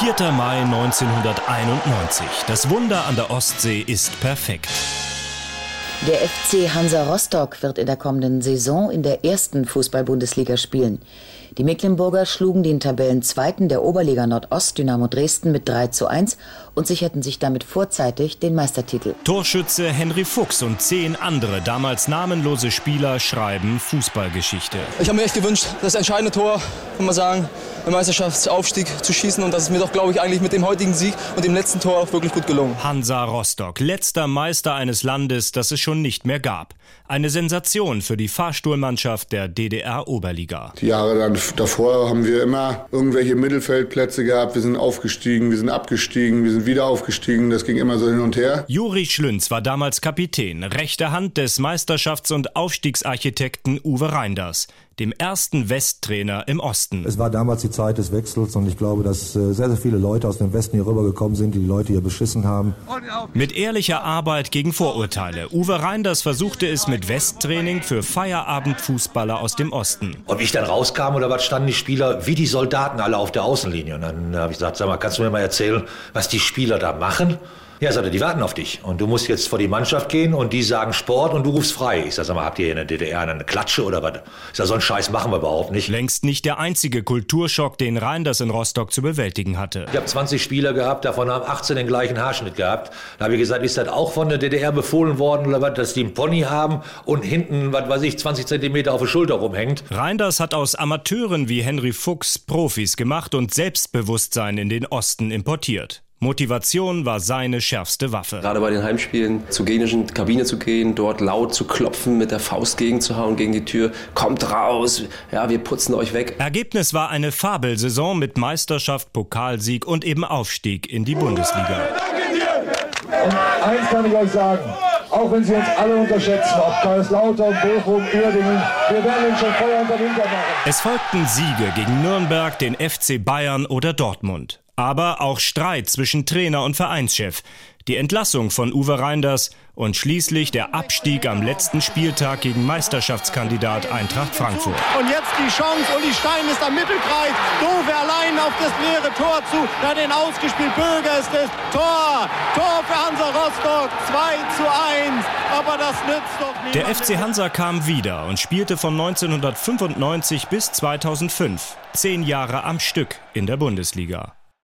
4. Mai 1991. Das Wunder an der Ostsee ist perfekt. Der FC Hansa Rostock wird in der kommenden Saison in der ersten Fußball-Bundesliga spielen. Die Mecklenburger schlugen den Tabellenzweiten der Oberliga Nordost Dynamo Dresden mit 3 zu 1 und sicherten sich damit vorzeitig den Meistertitel. Torschütze Henry Fuchs und zehn andere damals namenlose Spieler schreiben Fußballgeschichte. Ich habe mir echt gewünscht, das entscheidende Tor, kann man sagen, im Meisterschaftsaufstieg zu schießen und das ist mir doch, glaube ich, eigentlich mit dem heutigen Sieg und dem letzten Tor auch wirklich gut gelungen. Hansa Rostock, letzter Meister eines Landes, das es schon nicht mehr gab. Eine Sensation für die Fahrstuhlmannschaft der DDR-Oberliga. Die Jahre dann davor haben wir immer irgendwelche Mittelfeldplätze gehabt. Wir sind aufgestiegen, wir sind abgestiegen, wir sind wieder aufgestiegen. Das ging immer so hin und her. Juri Schlünz war damals Kapitän, rechte Hand des Meisterschafts- und Aufstiegsarchitekten Uwe Reinders dem ersten Westtrainer im Osten. Es war damals die Zeit des Wechsels und ich glaube, dass äh, sehr, sehr viele Leute aus dem Westen hier rübergekommen sind, die die Leute hier beschissen haben. Mit ehrlicher Arbeit gegen Vorurteile. Uwe Reinders versuchte es mit Westtraining für Feierabendfußballer aus dem Osten. Und wie ich dann rauskam oder was, standen die Spieler wie die Soldaten alle auf der Außenlinie. Und dann habe ich gesagt, sag mal, kannst du mir mal erzählen, was die Spieler da machen? Ja, sagt er, die warten auf dich. Und du musst jetzt vor die Mannschaft gehen und die sagen Sport und du rufst frei. Ich sag, sag mal, habt ihr in der DDR eine Klatsche oder was? Ich sag, so einen Scheiß machen wir überhaupt nicht. Längst nicht der einzige Kulturschock, den Reinders in Rostock zu bewältigen hatte. Ich habe 20 Spieler gehabt, davon haben 18 den gleichen Haarschnitt gehabt. Da habe ich gesagt, ist das auch von der DDR befohlen worden oder was, dass die einen Pony haben und hinten, was weiß ich, 20 Zentimeter auf der Schulter rumhängt? Reinders hat aus Amateuren wie Henry Fuchs Profis gemacht und Selbstbewusstsein in den Osten importiert. Motivation war seine schärfste Waffe. Gerade bei den Heimspielen zur gegnerischen Kabine zu gehen, dort laut zu klopfen, mit der Faust gegenzuhauen gegen die Tür. Kommt raus, ja, wir putzen euch weg. Ergebnis war eine Fabelsaison mit Meisterschaft, Pokalsieg und eben Aufstieg in die Bundesliga. Und eins kann ich euch sagen, auch wenn Sie uns alle unterschätzen, ob Kaiserslautern, Bochum, Uerdingen, wir werden uns schon Feuer unter Winter machen. Es folgten Siege gegen Nürnberg, den FC Bayern oder Dortmund. Aber auch Streit zwischen Trainer und Vereinschef, die Entlassung von Uwe Reinders und schließlich der Abstieg am letzten Spieltag gegen Meisterschaftskandidat Eintracht Frankfurt. Und jetzt die Chance, Uli Stein ist am Mittelkreis, Dove allein auf das leere Tor zu, da den ausgespielt, Böger ist es, Tor, Tor für Hansa Rostock, 2 zu 1, aber das nützt doch nicht. Der FC Hansa kam wieder und spielte von 1995 bis 2005, zehn Jahre am Stück in der Bundesliga.